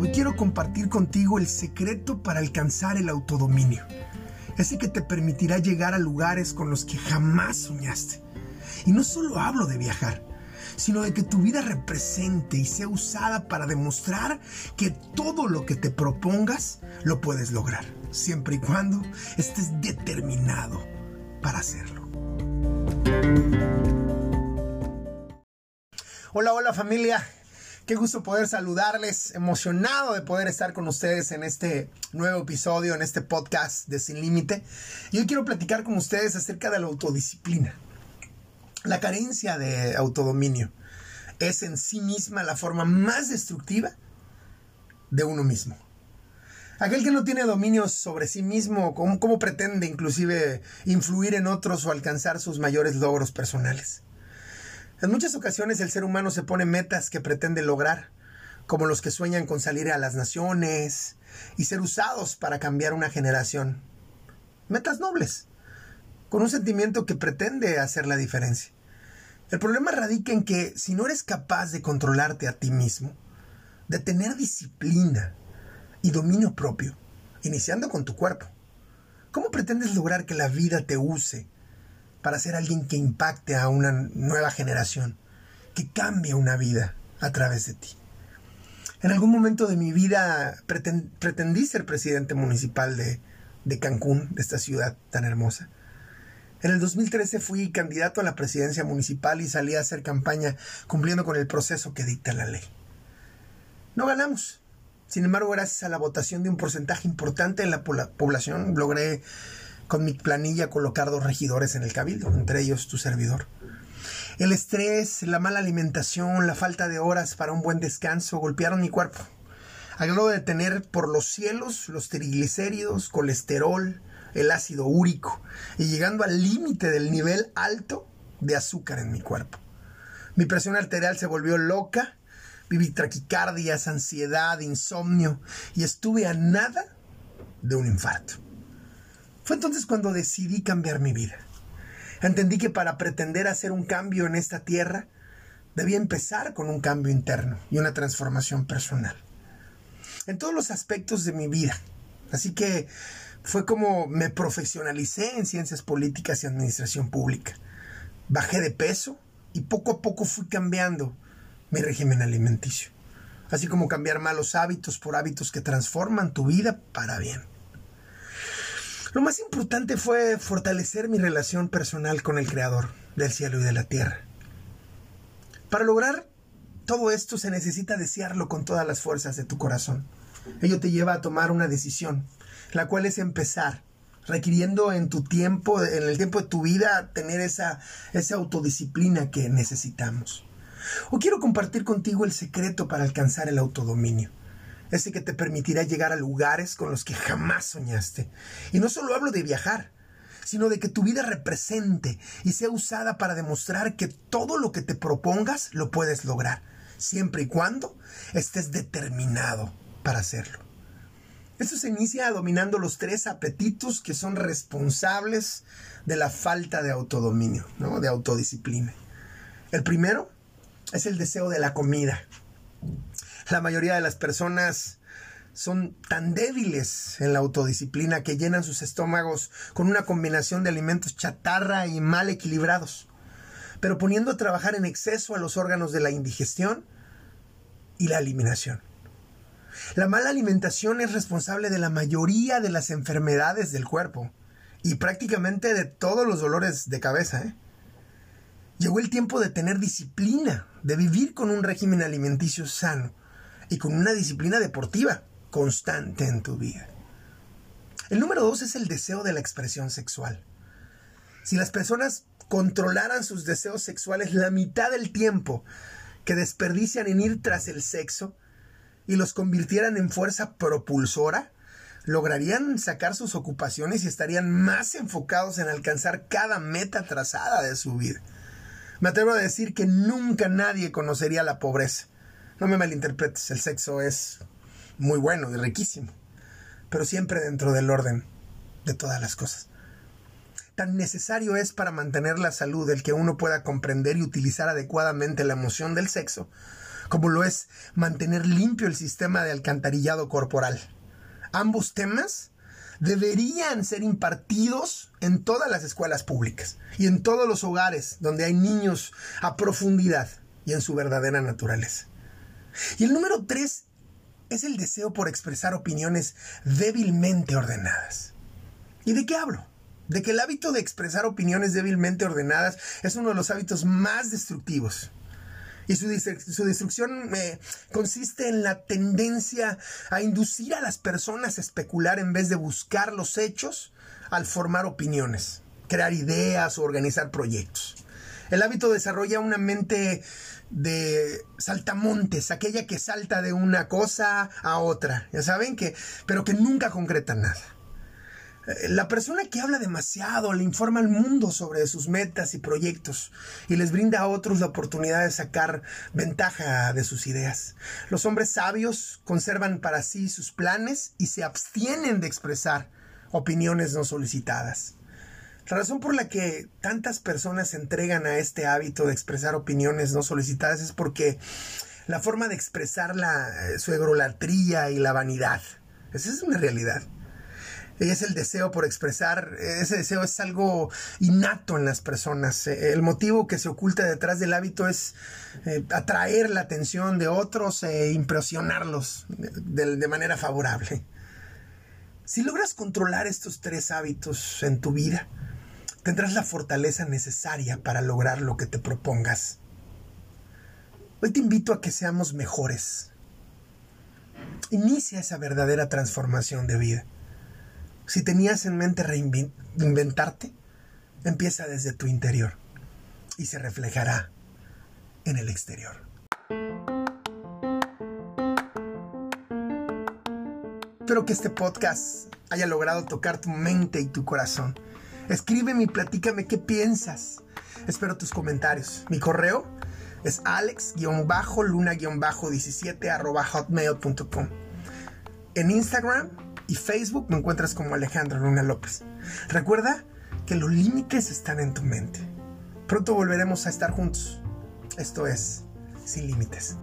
Hoy quiero compartir contigo el secreto para alcanzar el autodominio. Ese que te permitirá llegar a lugares con los que jamás soñaste. Y no solo hablo de viajar, sino de que tu vida represente y sea usada para demostrar que todo lo que te propongas lo puedes lograr, siempre y cuando estés determinado para hacerlo. Hola, hola familia. Qué gusto poder saludarles, emocionado de poder estar con ustedes en este nuevo episodio, en este podcast de Sin Límite. Y hoy quiero platicar con ustedes acerca de la autodisciplina. La carencia de autodominio es en sí misma la forma más destructiva de uno mismo. Aquel que no tiene dominio sobre sí mismo, ¿cómo, ¿cómo, pretende inclusive influir en otros o alcanzar sus mayores logros personales? En muchas ocasiones el ser humano se pone metas que pretende lograr, como los que sueñan con salir a las naciones y ser usados para cambiar una generación. Metas nobles, con un sentimiento que pretende hacer la diferencia. El problema radica en que si no eres capaz de controlarte a ti mismo, de tener disciplina y dominio propio, iniciando con tu cuerpo, ¿cómo pretendes lograr que la vida te use para ser alguien que impacte a una nueva generación, que cambie una vida a través de ti. En algún momento de mi vida pretendí ser presidente municipal de, de Cancún, de esta ciudad tan hermosa. En el 2013 fui candidato a la presidencia municipal y salí a hacer campaña cumpliendo con el proceso que dicta la ley. No ganamos. Sin embargo, gracias a la votación de un porcentaje importante de la población, logré con mi planilla colocar dos regidores en el cabildo, entre ellos tu servidor. El estrés, la mala alimentación, la falta de horas para un buen descanso golpearon mi cuerpo. Al grado de tener por los cielos los triglicéridos, colesterol, el ácido úrico y llegando al límite del nivel alto de azúcar en mi cuerpo. Mi presión arterial se volvió loca, viví traquicardias, ansiedad, insomnio y estuve a nada de un infarto. Fue entonces cuando decidí cambiar mi vida. Entendí que para pretender hacer un cambio en esta tierra, debía empezar con un cambio interno y una transformación personal. En todos los aspectos de mi vida. Así que fue como me profesionalicé en ciencias políticas y administración pública. Bajé de peso y poco a poco fui cambiando mi régimen alimenticio. Así como cambiar malos hábitos por hábitos que transforman tu vida para bien. Lo más importante fue fortalecer mi relación personal con el Creador del cielo y de la tierra. Para lograr todo esto se necesita desearlo con todas las fuerzas de tu corazón. Ello te lleva a tomar una decisión, la cual es empezar, requiriendo en tu tiempo, en el tiempo de tu vida, tener esa, esa autodisciplina que necesitamos. O quiero compartir contigo el secreto para alcanzar el autodominio ese que te permitirá llegar a lugares con los que jamás soñaste. Y no solo hablo de viajar, sino de que tu vida represente y sea usada para demostrar que todo lo que te propongas lo puedes lograr, siempre y cuando estés determinado para hacerlo. Esto se inicia dominando los tres apetitos que son responsables de la falta de autodominio, ¿no? de autodisciplina. El primero es el deseo de la comida. La mayoría de las personas son tan débiles en la autodisciplina que llenan sus estómagos con una combinación de alimentos chatarra y mal equilibrados, pero poniendo a trabajar en exceso a los órganos de la indigestión y la eliminación. La mala alimentación es responsable de la mayoría de las enfermedades del cuerpo y prácticamente de todos los dolores de cabeza. ¿eh? Llegó el tiempo de tener disciplina, de vivir con un régimen alimenticio sano y con una disciplina deportiva constante en tu vida. El número dos es el deseo de la expresión sexual. Si las personas controlaran sus deseos sexuales la mitad del tiempo que desperdician en ir tras el sexo y los convirtieran en fuerza propulsora, lograrían sacar sus ocupaciones y estarían más enfocados en alcanzar cada meta trazada de su vida. Me atrevo a decir que nunca nadie conocería la pobreza no me malinterpretes, el sexo es muy bueno y riquísimo, pero siempre dentro del orden de todas las cosas. tan necesario es para mantener la salud el que uno pueda comprender y utilizar adecuadamente la emoción del sexo, como lo es mantener limpio el sistema de alcantarillado corporal. Ambos temas deberían ser impartidos en todas las escuelas públicas y en todos los hogares donde hay niños a profundidad y en su verdadera naturaleza. Y el número tres es el deseo por expresar opiniones débilmente ordenadas. ¿Y de qué hablo? De que el hábito de expresar opiniones débilmente ordenadas es uno de los hábitos más destructivos. Y su, destrucción eh, consiste en la tendencia a inducir a las personas a especular en vez de buscar los hechos al formar opiniones, crear ideas o organizar proyectos. El hábito desarrolla una mente de saltamontes, aquella que salta de una cosa a otra, ya saben que, pero que nunca concreta nada. Eh, la persona que habla demasiado le informa al mundo sobre sus metas y proyectos y les brinda a otros la oportunidad de sacar ventaja de sus ideas. Los hombres sabios conservan para sí sus planes y se abstienen de expresar opiniones no solicitadas. La razón por la que tantas personas se entregan a este hábito de expresar opiniones no solicitadas es porque la forma de expresar la, eh, su egolatría y la vanidad. Esa es una realidad. Es el deseo por expresar, ese deseo es algo innato en las personas. Eh, el motivo que se oculta detrás del hábito es eh, atraer la atención de otros e impresionarlos de manera favorable. Si logras controlar estos tres hábitos en tu vida, tendrás la fortaleza necesaria para lograr lo que te propongas. Hoy te invito a que seamos mejores. Inicia esa verdadera transformación de vida. Si tenías en mente reinventarte, empieza desde tu interior y se reflejará en el exterior. Espero que este podcast haya logrado tocar tu mente y tu corazón Escríbeme y platícame qué piensas. Espero tus comentarios. Mi correo es alex-luna-17 hotmail.com. En Instagram y Facebook me encuentras como Alejandro Luna López. Recuerda que los límites están en tu mente. Pronto volveremos a estar juntos. Esto es Sin Límites.